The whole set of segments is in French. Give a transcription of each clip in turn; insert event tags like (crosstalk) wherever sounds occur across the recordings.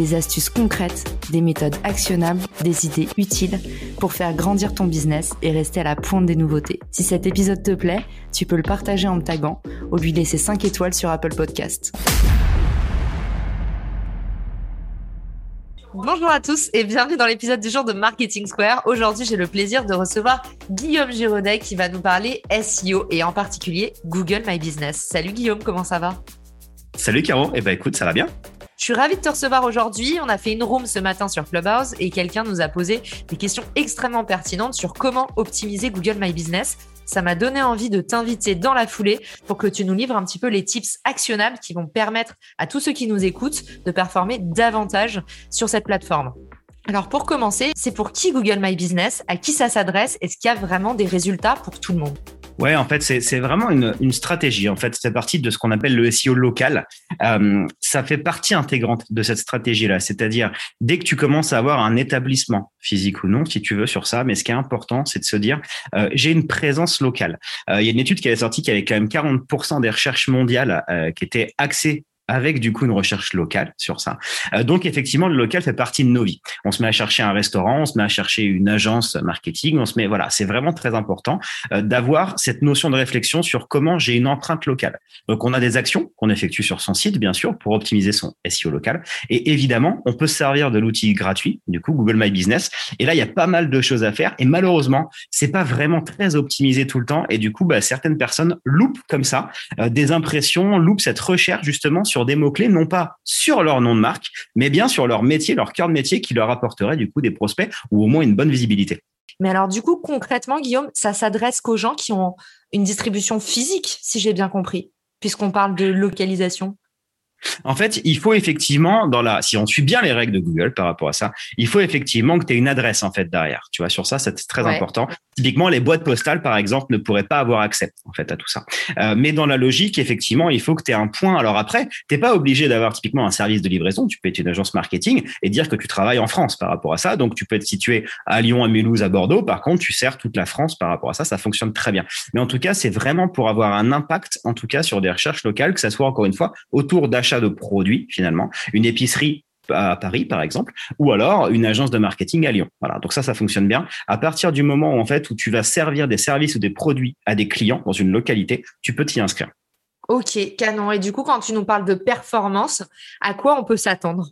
des astuces concrètes, des méthodes actionnables, des idées utiles pour faire grandir ton business et rester à la pointe des nouveautés. Si cet épisode te plaît, tu peux le partager en me taguant ou lui laisser 5 étoiles sur Apple Podcast. Bonjour à tous et bienvenue dans l'épisode du jour de Marketing Square. Aujourd'hui, j'ai le plaisir de recevoir Guillaume Giraudet qui va nous parler SEO et en particulier Google My Business. Salut Guillaume, comment ça va? Salut Caro, eh ben écoute, ça va bien je suis ravie de te recevoir aujourd'hui. On a fait une room ce matin sur Clubhouse et quelqu'un nous a posé des questions extrêmement pertinentes sur comment optimiser Google My Business. Ça m'a donné envie de t'inviter dans la foulée pour que tu nous livres un petit peu les tips actionnables qui vont permettre à tous ceux qui nous écoutent de performer davantage sur cette plateforme. Alors pour commencer, c'est pour qui Google My Business? À qui ça s'adresse? Est-ce qu'il y a vraiment des résultats pour tout le monde? Ouais, en fait, c'est vraiment une, une, stratégie. En fait, c'est partie de ce qu'on appelle le SEO local. Euh, ça fait partie intégrante de cette stratégie-là. C'est-à-dire, dès que tu commences à avoir un établissement, physique ou non, si tu veux, sur ça, mais ce qui est important, c'est de se dire, euh, j'ai une présence locale. Euh, il y a une étude qui avait sorti qui avait quand même 40% des recherches mondiales qui étaient axées avec du coup une recherche locale sur ça. Euh, donc effectivement, le local fait partie de nos vies. On se met à chercher un restaurant, on se met à chercher une agence marketing, on se met voilà, c'est vraiment très important euh, d'avoir cette notion de réflexion sur comment j'ai une empreinte locale. Donc on a des actions qu'on effectue sur son site bien sûr pour optimiser son SEO local et évidemment, on peut se servir de l'outil gratuit du coup Google My Business et là il y a pas mal de choses à faire et malheureusement, c'est pas vraiment très optimisé tout le temps et du coup bah, certaines personnes loupent comme ça euh, des impressions, loupent cette recherche justement sur des mots-clés, non pas sur leur nom de marque, mais bien sur leur métier, leur cœur de métier qui leur apporterait du coup des prospects ou au moins une bonne visibilité. Mais alors du coup, concrètement, Guillaume, ça s'adresse qu'aux gens qui ont une distribution physique, si j'ai bien compris, puisqu'on parle de localisation. En fait, il faut effectivement, dans la, si on suit bien les règles de Google par rapport à ça, il faut effectivement que tu aies une adresse en fait derrière. Tu vois, sur ça, c'est très important. Typiquement, les boîtes postales, par exemple, ne pourraient pas avoir accès en fait à tout ça. Euh, mais dans la logique, effectivement, il faut que tu aies un point. Alors après, t'es pas obligé d'avoir typiquement un service de livraison. Tu peux être une agence marketing et dire que tu travailles en France par rapport à ça. Donc, tu peux être situé à Lyon, à Mulhouse, à Bordeaux. Par contre, tu sers toute la France par rapport à ça. Ça fonctionne très bien. Mais en tout cas, c'est vraiment pour avoir un impact, en tout cas, sur des recherches locales, que ça soit encore une fois autour d'achats de produits finalement, une épicerie à Paris, par exemple, ou alors une agence de marketing à Lyon. Voilà. Donc ça, ça fonctionne bien. À partir du moment où, en fait, où tu vas servir des services ou des produits à des clients dans une localité, tu peux t'y inscrire. Ok, canon. Et du coup, quand tu nous parles de performance, à quoi on peut s'attendre?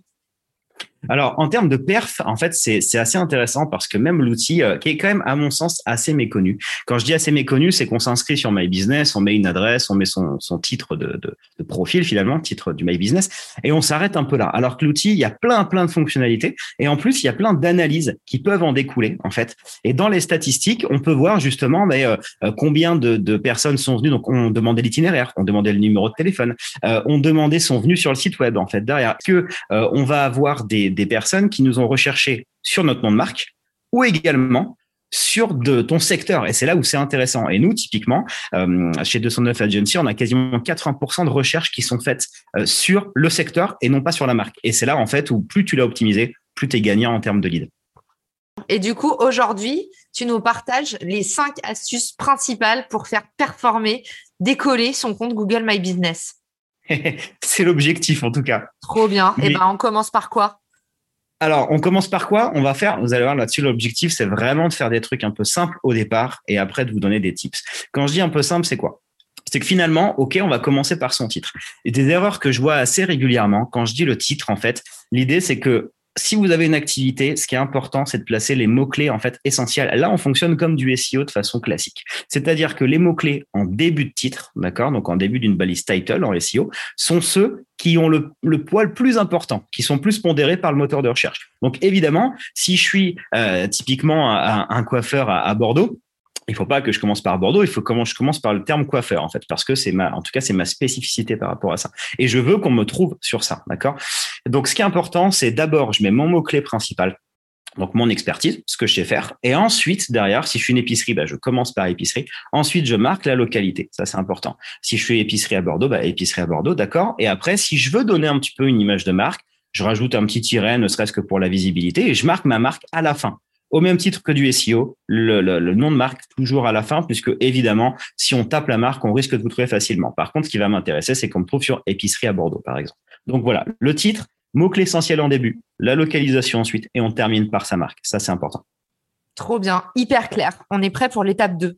Alors, en termes de perf, en fait, c'est assez intéressant parce que même l'outil, euh, qui est quand même, à mon sens, assez méconnu. Quand je dis assez méconnu, c'est qu'on s'inscrit sur My Business, on met une adresse, on met son, son titre de, de, de, profil, finalement, titre du My Business, et on s'arrête un peu là. Alors que l'outil, il y a plein, plein de fonctionnalités, et en plus, il y a plein d'analyses qui peuvent en découler, en fait. Et dans les statistiques, on peut voir justement mais, euh, euh, combien de, de, personnes sont venues. Donc, on demandait l'itinéraire, on demandait le numéro de téléphone, on demandait sont venus sur le site web, en fait, derrière. Que on va avoir des des, personnes qui nous ont recherché sur notre nom de marque ou également sur de ton secteur. Et c'est là où c'est intéressant. Et nous, typiquement, euh, chez 209 Agency, on a quasiment 80% de recherches qui sont faites euh, sur le secteur et non pas sur la marque. Et c'est là, en fait, où plus tu l'as optimisé, plus tu es gagnant en termes de lead. Et du coup, aujourd'hui, tu nous partages les cinq astuces principales pour faire performer, décoller son compte Google My Business. (laughs) c'est l'objectif, en tout cas. Trop bien. Et eh ben, on commence par quoi? Alors, on commence par quoi? On va faire, vous allez voir là-dessus, l'objectif, c'est vraiment de faire des trucs un peu simples au départ et après de vous donner des tips. Quand je dis un peu simple, c'est quoi? C'est que finalement, OK, on va commencer par son titre. Et des erreurs que je vois assez régulièrement, quand je dis le titre, en fait, l'idée, c'est que si vous avez une activité, ce qui est important, c'est de placer les mots-clés en fait essentiels. Là, on fonctionne comme du SEO de façon classique. C'est-à-dire que les mots-clés en début de titre, d'accord, donc en début d'une balise title en SEO, sont ceux qui ont le, poids le plus important, qui sont plus pondérés par le moteur de recherche. Donc évidemment, si je suis euh, typiquement un, coiffeur à Bordeaux, il faut pas que je commence par Bordeaux, il faut que je commence par le terme coiffeur en fait, parce que c'est ma, en tout cas c'est ma spécificité par rapport à ça. Et je veux qu'on me trouve sur ça, d'accord? Donc ce qui est important, c'est d'abord je mets mon mot clé principal donc mon expertise, ce que je sais faire. Et ensuite, derrière, si je suis une épicerie, bah, je commence par épicerie. Ensuite, je marque la localité. Ça, c'est important. Si je suis épicerie à Bordeaux, bah, épicerie à Bordeaux, d'accord? Et après, si je veux donner un petit peu une image de marque, je rajoute un petit tiret, ne serait-ce que pour la visibilité, et je marque ma marque à la fin. Au même titre que du SEO, le, nom de marque toujours à la fin, puisque évidemment, si on tape la marque, on risque de vous trouver facilement. Par contre, ce qui va m'intéresser, c'est qu'on me trouve sur épicerie à Bordeaux, par exemple. Donc voilà, le titre, Mot-clé essentiel en début, la localisation ensuite, et on termine par sa marque. Ça, c'est important. Trop bien, hyper clair. On est prêt pour l'étape 2.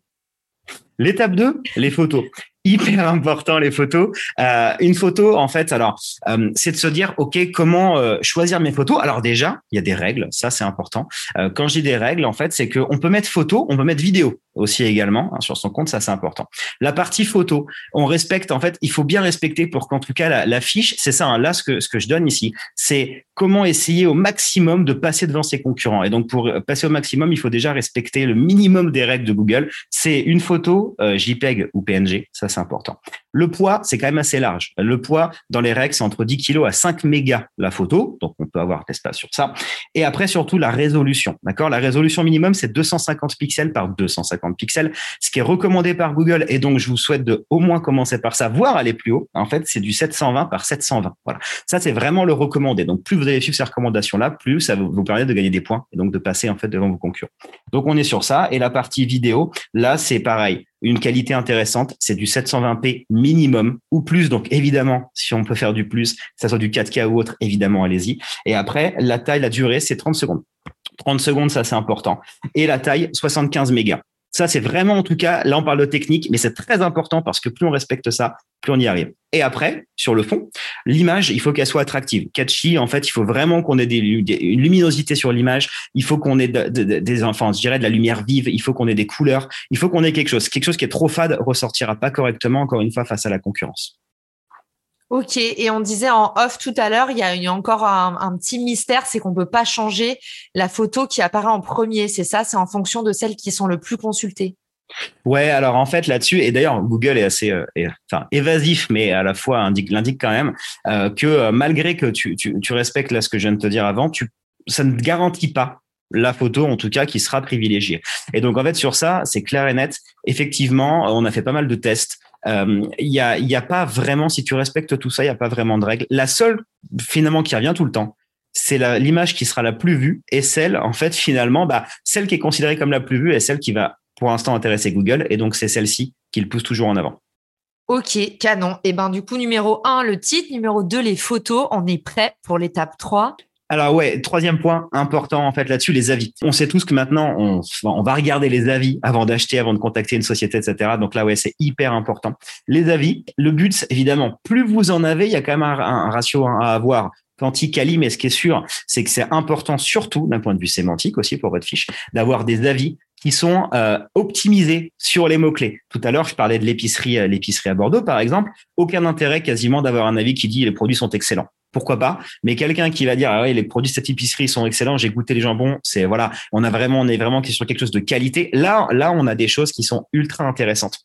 L'étape 2, les photos hyper important les photos. Euh, une photo, en fait, alors, euh, c'est de se dire, ok, comment euh, choisir mes photos? Alors déjà, il y a des règles, ça c'est important. Euh, quand dis des règles, en fait, c'est qu'on peut mettre photo, on peut mettre vidéo aussi également hein, sur son compte, ça c'est important. La partie photo, on respecte, en fait, il faut bien respecter pour qu'en tout cas la, la fiche, c'est ça. Hein, là, ce que ce que je donne ici, c'est comment essayer au maximum de passer devant ses concurrents. Et donc pour passer au maximum, il faut déjà respecter le minimum des règles de Google. C'est une photo JPEG ou PNG, ça c'est important. Le poids, c'est quand même assez large. Le poids, dans les règles, c'est entre 10 kg à 5 mégas la photo. Donc, on peut avoir l'espace sur ça. Et après, surtout, la résolution. D'accord? La résolution minimum, c'est 250 pixels par 250 pixels, ce qui est recommandé par Google. Et donc, je vous souhaite de au moins commencer par ça, voire aller plus haut. En fait, c'est du 720 par 720. Voilà. Ça, c'est vraiment le recommandé. Donc, plus vous allez suivre ces recommandations-là, plus ça vous permet de gagner des points et donc de passer, en fait, devant vos concurrents. Donc, on est sur ça. Et la partie vidéo, là, c'est pareil une qualité intéressante, c'est du 720p minimum ou plus. Donc évidemment, si on peut faire du plus, que ça soit du 4K ou autre, évidemment, allez-y. Et après, la taille, la durée, c'est 30 secondes. 30 secondes, ça c'est important. Et la taille, 75 mégas. Ça, c'est vraiment, en tout cas, là, on parle de technique, mais c'est très important parce que plus on respecte ça, plus on y arrive. Et après, sur le fond, l'image, il faut qu'elle soit attractive. Catchy, en fait, il faut vraiment qu'on ait une luminosité sur l'image. Il faut qu'on ait des enfants, je dirais, de la lumière vive. Il faut qu'on ait des couleurs. Il faut qu'on ait quelque chose. Quelque chose qui est trop fade ressortira pas correctement, encore une fois, face à la concurrence. Ok, et on disait en off tout à l'heure, il y a, encore un, petit mystère, c'est qu'on peut pas changer la photo qui apparaît en premier. C'est ça, c'est en fonction de celles qui sont le plus consultées. Ouais, alors en fait là-dessus, et d'ailleurs Google est assez euh, évasif, mais à la fois indique l'indique quand même euh, que euh, malgré que tu, respectes là ce que je viens de te dire avant, tu, ça ne garantit pas la photo en tout cas qui sera privilégiée. Et donc en fait sur ça, c'est clair et net. Effectivement, on a fait pas mal de tests. Il euh, y, a, a pas vraiment, si tu respectes tout ça, il y a pas vraiment de règle. La seule finalement qui revient tout le temps, c'est l'image qui sera la plus vue et celle, en fait, finalement, bah, celle qui est considérée comme la plus vue est celle qui va pour l'instant intéresser Google et donc c'est celle-ci qu'il pousse toujours en avant. Ok, canon. Et ben du coup, numéro 1, le titre, numéro 2, les photos. On est prêt pour l'étape 3. Alors ouais, troisième point important en fait là-dessus, les avis. On sait tous que maintenant, on, va regarder les avis avant d'acheter, avant de contacter une société, etc. Donc là, ouais, c'est hyper important. Les avis, le but, évidemment, plus vous en avez, il y a quand même un, ratio à avoir quanti-quali, mais ce qui est sûr, c'est que c'est important, surtout d'un point de vue sémantique aussi pour votre fiche, d'avoir des avis qui sont euh, optimisés sur les mots-clés. Tout à l'heure, je parlais de l'épicerie, euh, l'épicerie à Bordeaux, par exemple. Aucun intérêt quasiment d'avoir un avis qui dit les produits sont excellents pourquoi pas mais quelqu'un qui va dire ah ouais les produits de cette épicerie sont excellents j'ai goûté les jambons c'est voilà on a vraiment on est vraiment sur quelque chose de qualité là là on a des choses qui sont ultra intéressantes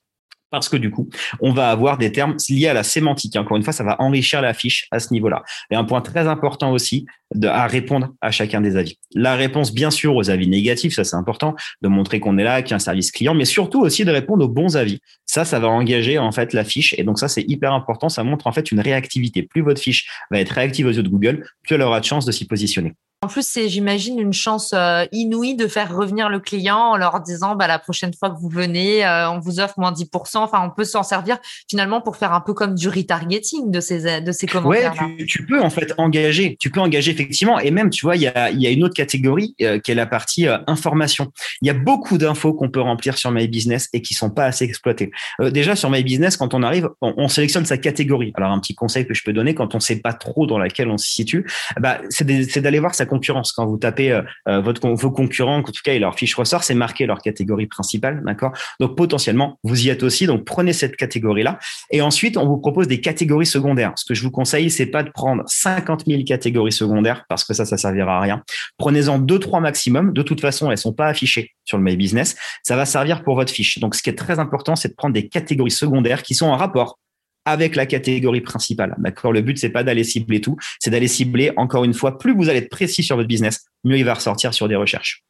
parce que du coup, on va avoir des termes liés à la sémantique. Encore une fois, ça va enrichir la fiche à ce niveau-là. Et un point très important aussi à répondre à chacun des avis. La réponse, bien sûr, aux avis négatifs, ça c'est important, de montrer qu'on est là, qu'il y a un service client, mais surtout aussi de répondre aux bons avis. Ça, ça va engager en fait la fiche. Et donc ça, c'est hyper important. Ça montre en fait une réactivité. Plus votre fiche va être réactive aux yeux de Google, plus elle aura de chance de s'y positionner. En plus, c'est, j'imagine, une chance euh, inouïe de faire revenir le client en leur disant, bah, la prochaine fois que vous venez, euh, on vous offre moins 10%. Enfin, on peut s'en servir finalement pour faire un peu comme du retargeting de ces, de ces commentaires. Ouais, tu, tu, peux en fait engager. Tu peux engager effectivement. Et même, tu vois, il y a, y a une autre catégorie euh, qui est la partie information. Il y a beaucoup d'infos qu'on peut remplir sur My Business et qui sont pas assez exploitées. déjà, sur My Business, quand on arrive, on, on, sélectionne sa catégorie. Alors, un petit conseil que je peux donner quand on sait pas trop dans laquelle on se situe, bah, c'est d'aller voir sa concurrence. Quand vous tapez euh, euh, votre, vos concurrents, en tout cas, et leur fiche ressort, c'est marqué leur catégorie principale, d'accord? Donc potentiellement, vous y êtes aussi. Donc prenez cette catégorie-là. Et ensuite, on vous propose des catégories secondaires. Ce que je vous conseille, c'est pas de prendre 50 000 catégories secondaires parce que ça, ça servira à rien. Prenez-en deux, trois maximum. De toute façon, elles sont pas affichées sur le My Business. Ça va servir pour votre fiche. Donc, ce qui est très important, c'est de prendre des catégories secondaires qui sont en rapport avec la catégorie principale. D'accord? Le but, c'est pas d'aller cibler tout, c'est d'aller cibler, encore une fois, plus vous allez être précis sur votre business, mieux il va ressortir sur des recherches.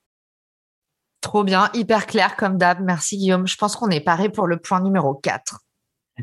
Trop bien, hyper clair comme d'hab. Merci Guillaume. Je pense qu'on est paré pour le point numéro 4.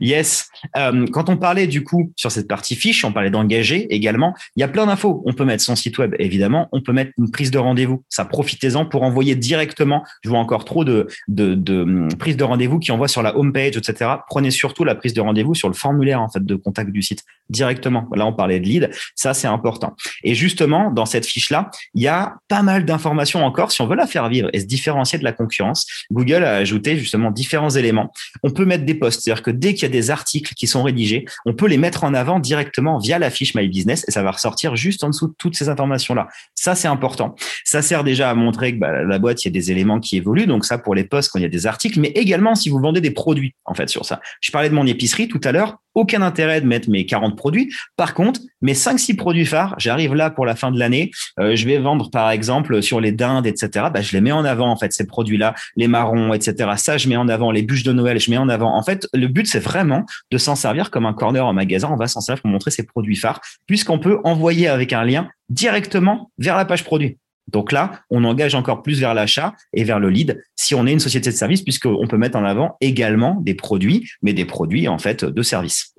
Yes. Euh, quand on parlait du coup sur cette partie fiche, on parlait d'engager également. Il y a plein d'infos. On peut mettre son site web, évidemment. On peut mettre une prise de rendez-vous. Ça, profitez-en pour envoyer directement. Je vois encore trop de, de, de hum, prises de rendez-vous qui envoient sur la home page, etc. Prenez surtout la prise de rendez-vous sur le formulaire en fait de contact du site directement. Là, on parlait de lead. Ça, c'est important. Et justement, dans cette fiche-là, il y a pas mal d'informations encore. Si on veut la faire vivre et se différencier de la concurrence, Google a ajouté justement différents éléments. On peut mettre des posts, c'est-à-dire que dès qu'il y a des articles qui sont rédigés, on peut les mettre en avant directement via la fiche My Business et ça va ressortir juste en dessous de toutes ces informations-là. Ça, c'est important. Ça sert déjà à montrer que bah, la boîte, il y a des éléments qui évoluent. Donc ça, pour les posts, quand il y a des articles, mais également si vous vendez des produits, en fait, sur ça. Je parlais de mon épicerie tout à l'heure aucun intérêt de mettre mes 40 produits. Par contre, mes 5-6 produits phares, j'arrive là pour la fin de l'année, euh, je vais vendre par exemple sur les dindes, etc. Bah, je les mets en avant en fait ces produits-là, les marrons, etc. Ça, je mets en avant les bûches de Noël, je mets en avant. En fait, le but c'est vraiment de s'en servir comme un corner en magasin. On va s'en servir pour montrer ces produits phares, puisqu'on peut envoyer avec un lien directement vers la page produit. Donc là, on engage encore plus vers l'achat et vers le lead si on est une société de service, puisqu'on peut mettre en avant également des produits, mais des produits en fait de service.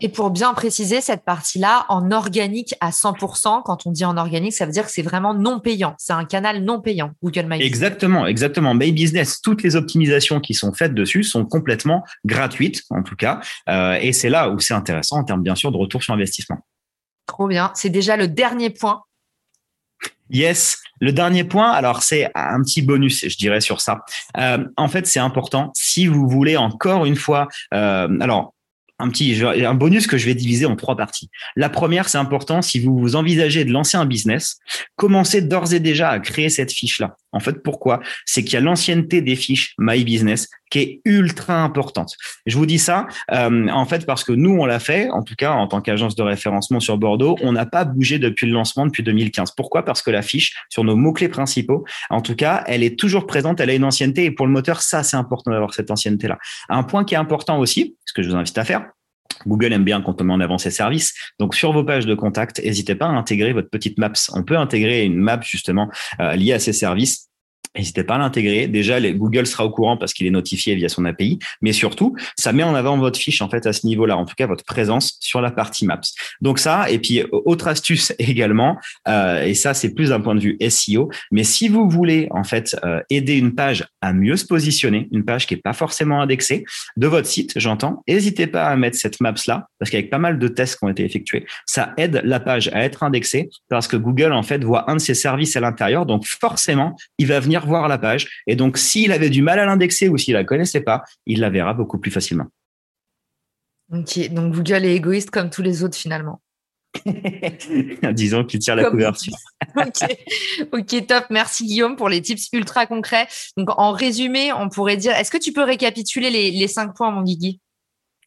Et pour bien préciser cette partie-là, en organique à 100%, quand on dit en organique, ça veut dire que c'est vraiment non payant. C'est un canal non payant, Google My Business. Exactement, exactement. My Business, toutes les optimisations qui sont faites dessus sont complètement gratuites, en tout cas. Euh, et c'est là où c'est intéressant en termes, bien sûr, de retour sur investissement. Trop bien. C'est déjà le dernier point Yes. Le dernier point, alors c'est un petit bonus, je dirais, sur ça. Euh, en fait, c'est important. Si vous voulez encore une fois, euh, alors un petit un bonus que je vais diviser en trois parties. La première, c'est important si vous vous envisagez de lancer un business, commencez d'ores et déjà à créer cette fiche là. En fait, pourquoi? C'est qu'il y a l'ancienneté des fiches My Business qui est ultra importante. Je vous dis ça euh, en fait parce que nous on l'a fait, en tout cas en tant qu'agence de référencement sur Bordeaux, on n'a pas bougé depuis le lancement depuis 2015. Pourquoi? Parce que la fiche sur nos mots clés principaux, en tout cas, elle est toujours présente, elle a une ancienneté et pour le moteur, ça c'est important d'avoir cette ancienneté là. Un point qui est important aussi, ce que je vous invite à faire, Google aime bien quand on met en avant ses services. Donc, sur vos pages de contact, n'hésitez pas à intégrer votre petite Maps. On peut intégrer une map justement euh, liée à ces services N'hésitez pas à l'intégrer. Déjà, Google sera au courant parce qu'il est notifié via son API, mais surtout, ça met en avant votre fiche en fait à ce niveau-là, en tout cas votre présence sur la partie Maps. Donc ça, et puis autre astuce (laughs) également, euh, et ça c'est plus d'un point de vue SEO, mais si vous voulez en fait euh, aider une page à mieux se positionner, une page qui est pas forcément indexée de votre site, j'entends, n'hésitez pas à mettre cette Maps là, parce qu'avec pas mal de tests qui ont été effectués, ça aide la page à être indexée parce que Google en fait voit un de ses services à l'intérieur, donc forcément il va venir voir la page. Et donc, s'il avait du mal à l'indexer ou s'il la connaissait pas, il la verra beaucoup plus facilement. Ok, donc Google est égoïste comme tous les autres finalement. (laughs) Disons qu'il tire la couverture. ok, top. Merci Guillaume pour les tips ultra concrets. Donc, en résumé, on pourrait dire, est-ce que tu peux récapituler les, cinq points, mon Guigui?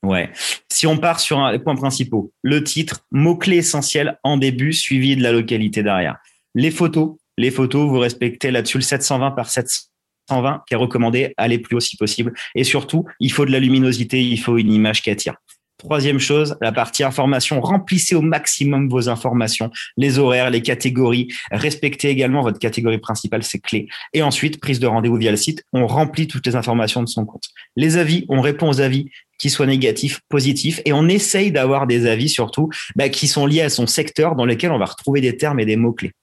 Ouais. Si on part sur les points principaux, le titre, mots-clés essentiels en début, suivi de la localité derrière. Les photos, les photos, vous respectez là-dessus le 720 par 720 qui est recommandé, allez plus haut si possible. Et surtout, il faut de la luminosité, il faut une image qui attire. Troisième chose, la partie information. Remplissez au maximum vos informations, les horaires, les catégories. Respectez également votre catégorie principale, c'est clé. Et ensuite, prise de rendez-vous via le site. On remplit toutes les informations de son compte. Les avis, on répond aux avis qui soient négatifs, positifs, et on essaye d'avoir des avis surtout bah, qui sont liés à son secteur dans lequel on va retrouver des termes et des mots clés.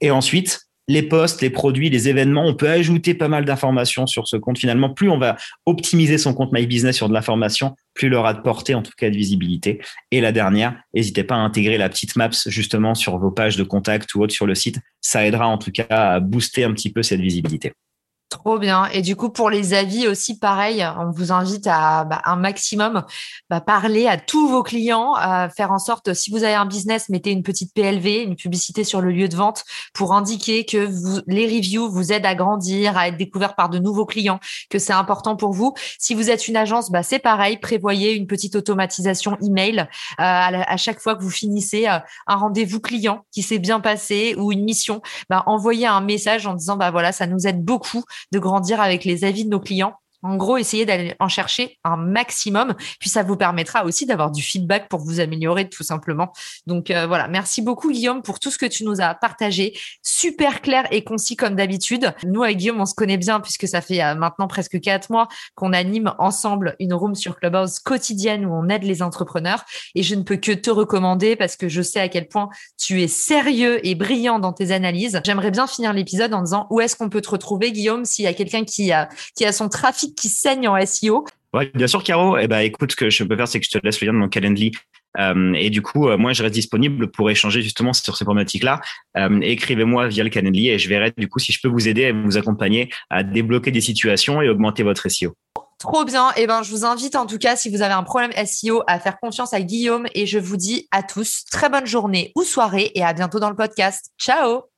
Et ensuite, les posts, les produits, les événements, on peut ajouter pas mal d'informations sur ce compte. Finalement, plus on va optimiser son compte My Business sur de l'information, plus il aura de portée, en tout cas de visibilité. Et la dernière, n'hésitez pas à intégrer la petite Maps justement sur vos pages de contact ou autre sur le site. Ça aidera en tout cas à booster un petit peu cette visibilité. Trop bien. Et du coup, pour les avis aussi, pareil, on vous invite à bah, un maximum bah, parler à tous vos clients, à faire en sorte, si vous avez un business, mettez une petite PLV, une publicité sur le lieu de vente pour indiquer que vous, les reviews vous aident à grandir, à être découvert par de nouveaux clients, que c'est important pour vous. Si vous êtes une agence, bah, c'est pareil, prévoyez une petite automatisation email euh, à, chaque fois que vous finissez euh, un rendez-vous client qui s'est bien passé ou une mission, bah, envoyez un message en disant bah voilà, ça nous aide beaucoup de grandir avec les avis de nos clients En gros, essayez d'aller en chercher un maximum, puis ça vous permettra aussi d'avoir du feedback pour vous améliorer tout simplement. Donc euh, voilà, merci beaucoup Guillaume pour tout ce que tu nous as partagé, super clair et concis comme d'habitude. Nous avec Guillaume, on se connaît bien puisque ça fait euh, maintenant presque quatre mois qu'on anime ensemble une room sur Clubhouse quotidienne où on aide les entrepreneurs et je ne peux que te recommander parce que je sais à quel point tu es sérieux et brillant dans tes analyses. J'aimerais bien finir l'épisode en disant où est-ce qu'on peut te retrouver Guillaume s'il y a quelqu'un qui a qui a son trafic qui saigne en SEO. Bien sûr, Caro. Eh ben, écoute, ce que je peux faire, c'est que je te laisse le lien de mon Calendly. Euh, et du coup, euh, moi, je reste disponible pour échanger justement sur ces problématiques-là. Euh, écrivez-moi via le Calendly et je verrai du coup si je peux vous aider et vous accompagner à débloquer des situations et augmenter votre SEO. Trop bien. Et eh ben, je vous invite en tout cas, si vous avez un problème SEO, à faire confiance à Guillaume. Et je vous dis à tous très bonne journée ou soirée et à bientôt dans le podcast. Ciao.